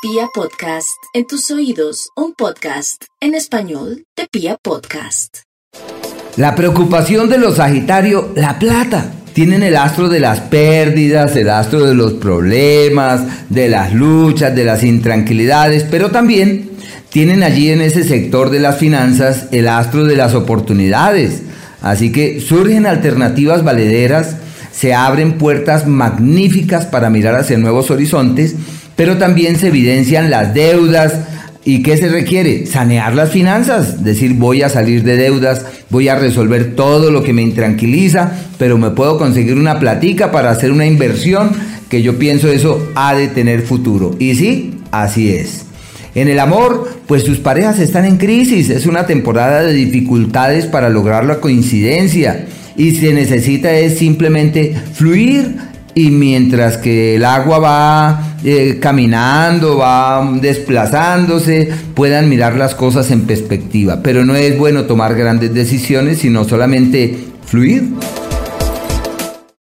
Pia Podcast, en tus oídos, un podcast en español de Pia Podcast. La preocupación de los Sagitario, la plata. Tienen el astro de las pérdidas, el astro de los problemas, de las luchas, de las intranquilidades, pero también tienen allí en ese sector de las finanzas el astro de las oportunidades. Así que surgen alternativas valederas, se abren puertas magníficas para mirar hacia nuevos horizontes, pero también se evidencian las deudas, ¿Y qué se requiere? Sanear las finanzas, decir voy a salir de deudas, voy a resolver todo lo que me intranquiliza, pero me puedo conseguir una platica para hacer una inversión que yo pienso eso ha de tener futuro. Y sí, así es. En el amor, pues sus parejas están en crisis, es una temporada de dificultades para lograr la coincidencia y se necesita es simplemente fluir y mientras que el agua va eh, caminando, va desplazándose, puedan mirar las cosas en perspectiva. Pero no es bueno tomar grandes decisiones, sino solamente fluir.